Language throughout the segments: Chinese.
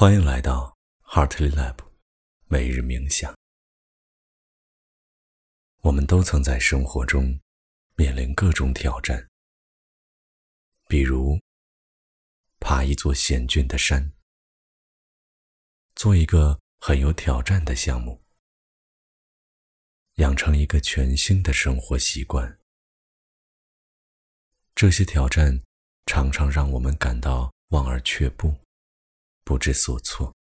欢迎来到 Heartly Lab 每日冥想。我们都曾在生活中面临各种挑战，比如爬一座险峻的山，做一个很有挑战的项目，养成一个全新的生活习惯。这些挑战常常让我们感到望而却步。不知所措。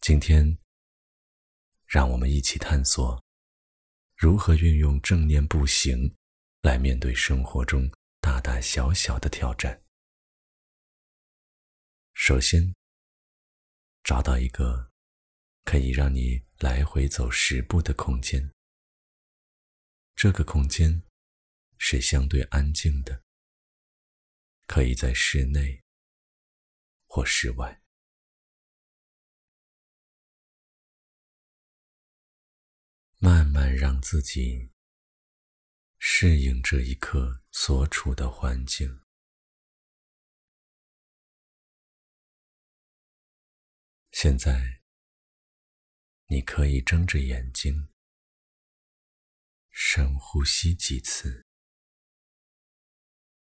今天，让我们一起探索如何运用正念步行来面对生活中大大小小的挑战。首先，找到一个可以让你来回走十步的空间。这个空间是相对安静的，可以在室内。或室外，慢慢让自己适应这一刻所处的环境。现在，你可以睁着眼睛，深呼吸几次，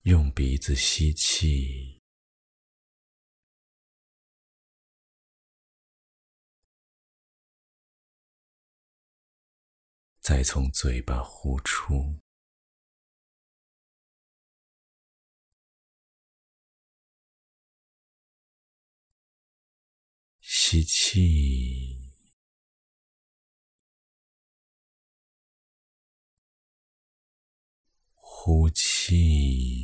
用鼻子吸气。再从嘴巴呼出，吸气，呼气。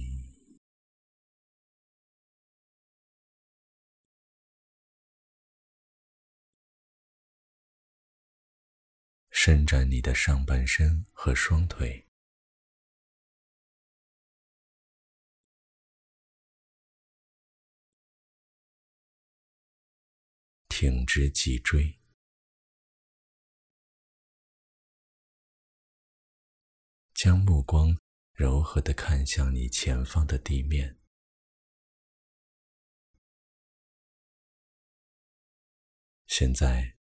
伸展你的上半身和双腿，挺直脊椎，将目光柔和的看向你前方的地面。现在。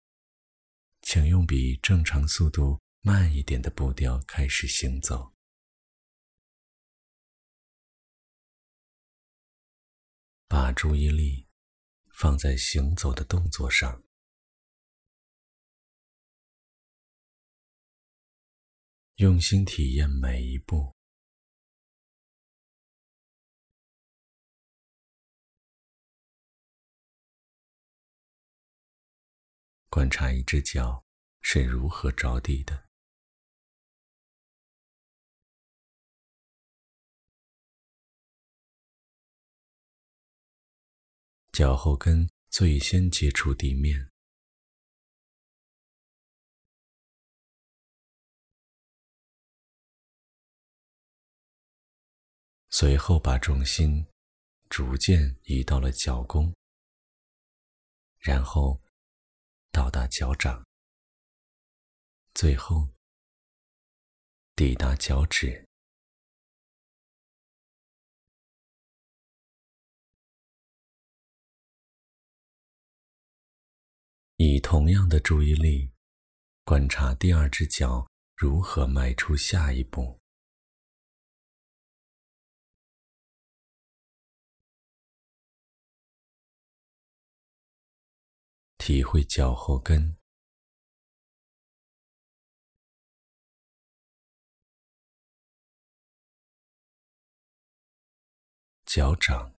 请用比正常速度慢一点的步调开始行走，把注意力放在行走的动作上，用心体验每一步，观察一只脚。是如何着地的？脚后跟最先接触地面，随后把重心逐渐移到了脚弓，然后到达脚掌。最后，抵达脚趾，以同样的注意力观察第二只脚如何迈出下一步，体会脚后跟。脚掌、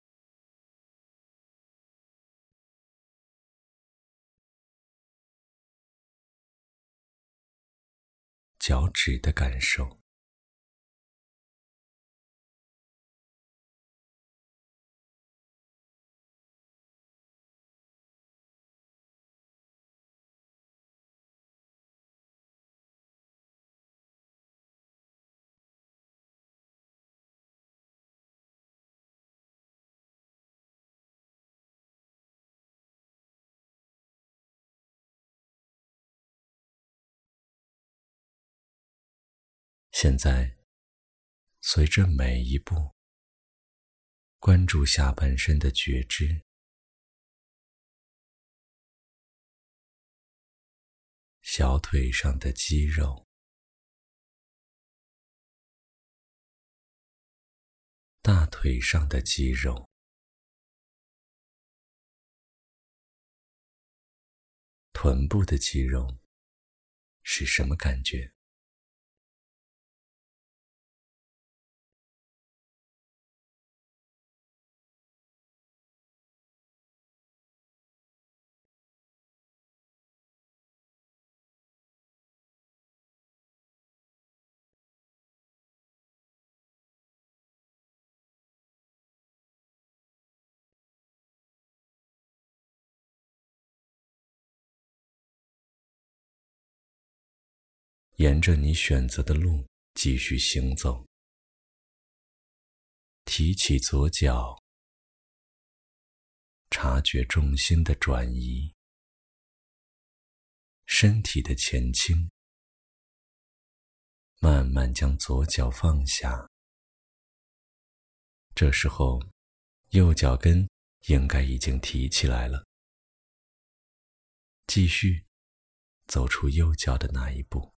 脚趾的感受。现在随着每一步关注下半身的觉知小腿上的肌肉大腿上的肌肉臀部的肌肉是什么感觉？沿着你选择的路继续行走，提起左脚，察觉重心的转移，身体的前倾，慢慢将左脚放下。这时候，右脚跟应该已经提起来了。继续走出右脚的那一步。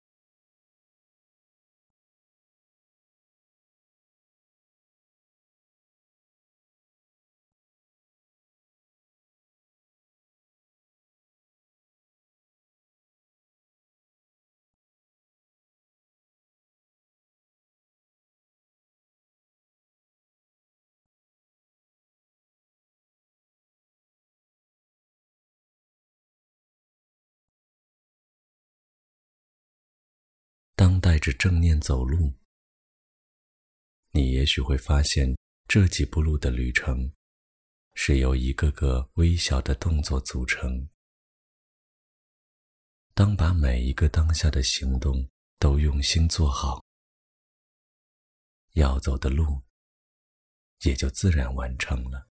带着正念走路，你也许会发现这几步路的旅程是由一个个微小的动作组成。当把每一个当下的行动都用心做好，要走的路也就自然完成了。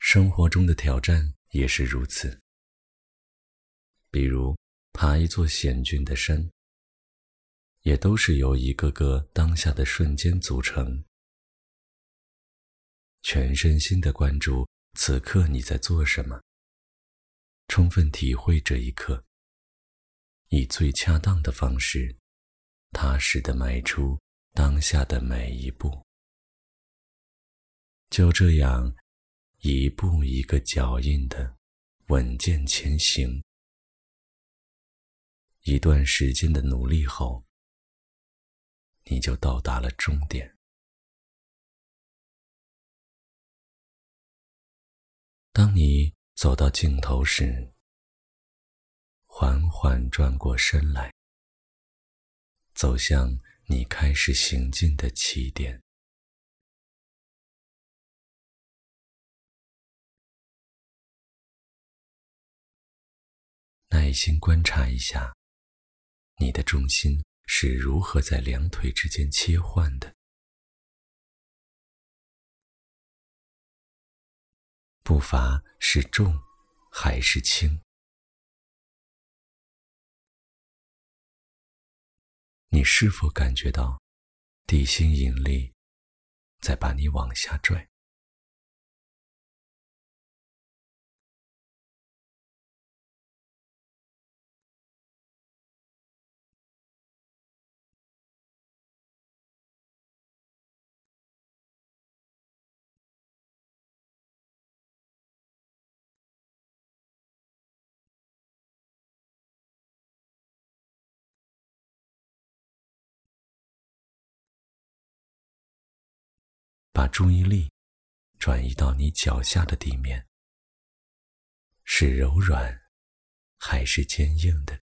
生活中的挑战也是如此，比如。爬一座险峻的山，也都是由一个个当下的瞬间组成。全身心的关注此刻你在做什么，充分体会这一刻，以最恰当的方式，踏实的迈出当下的每一步。就这样，一步一个脚印的稳健前行。一段时间的努力后，你就到达了终点。当你走到尽头时，缓缓转过身来，走向你开始行进的起点。耐心观察一下。你的重心是如何在两腿之间切换的？步伐是重还是轻？你是否感觉到地心引力在把你往下拽？把注意力转移到你脚下的地面，是柔软还是坚硬的？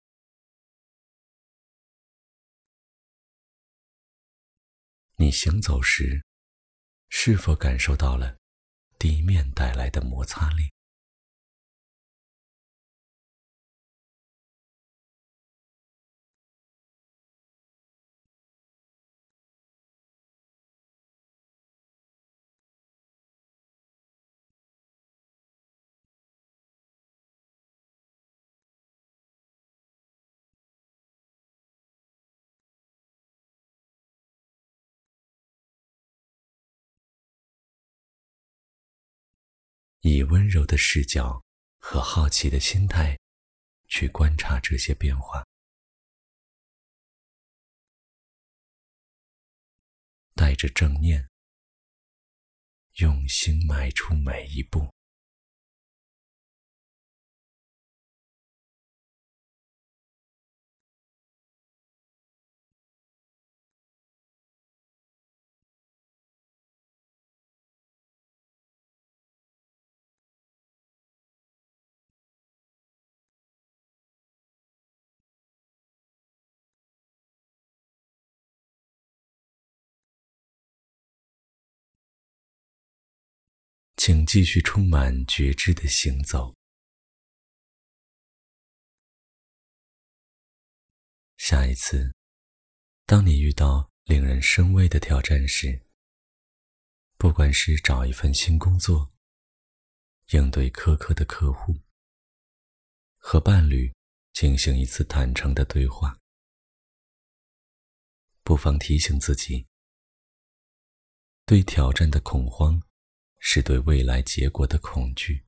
你行走时，是否感受到了地面带来的摩擦力？以温柔的视角和好奇的心态去观察这些变化，带着正念，用心迈出每一步。请继续充满觉知的行走。下一次，当你遇到令人生畏的挑战时，不管是找一份新工作、应对苛刻的客户、和伴侣进行一次坦诚的对话，不妨提醒自己：对挑战的恐慌。是对未来结果的恐惧。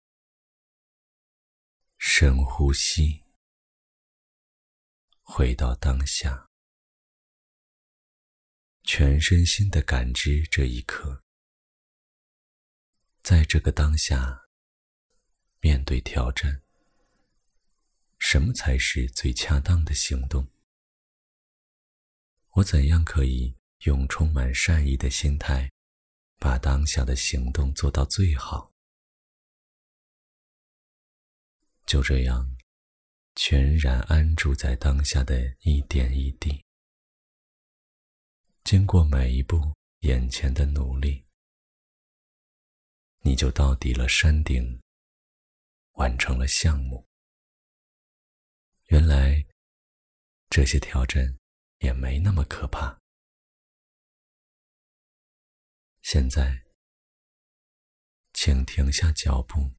深呼吸，回到当下，全身心的感知这一刻。在这个当下，面对挑战，什么才是最恰当的行动？我怎样可以用充满善意的心态？把当下的行动做到最好，就这样，全然安住在当下的一点一滴。经过每一步眼前的努力，你就到底了山顶，完成了项目。原来，这些挑战也没那么可怕。现在，请停下脚步，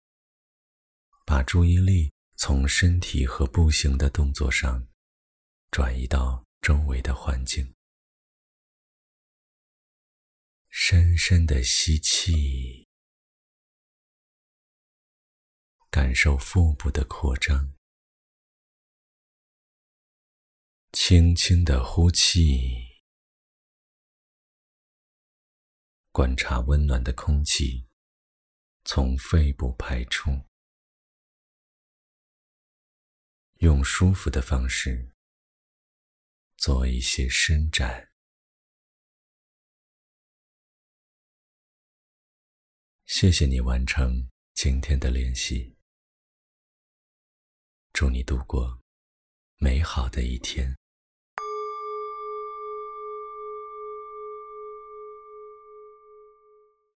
把注意力从身体和步行的动作上转移到周围的环境。深深的吸气，感受腹部的扩张；轻轻的呼气。观察温暖的空气从肺部排出，用舒服的方式做一些伸展。谢谢你完成今天的练习，祝你度过美好的一天。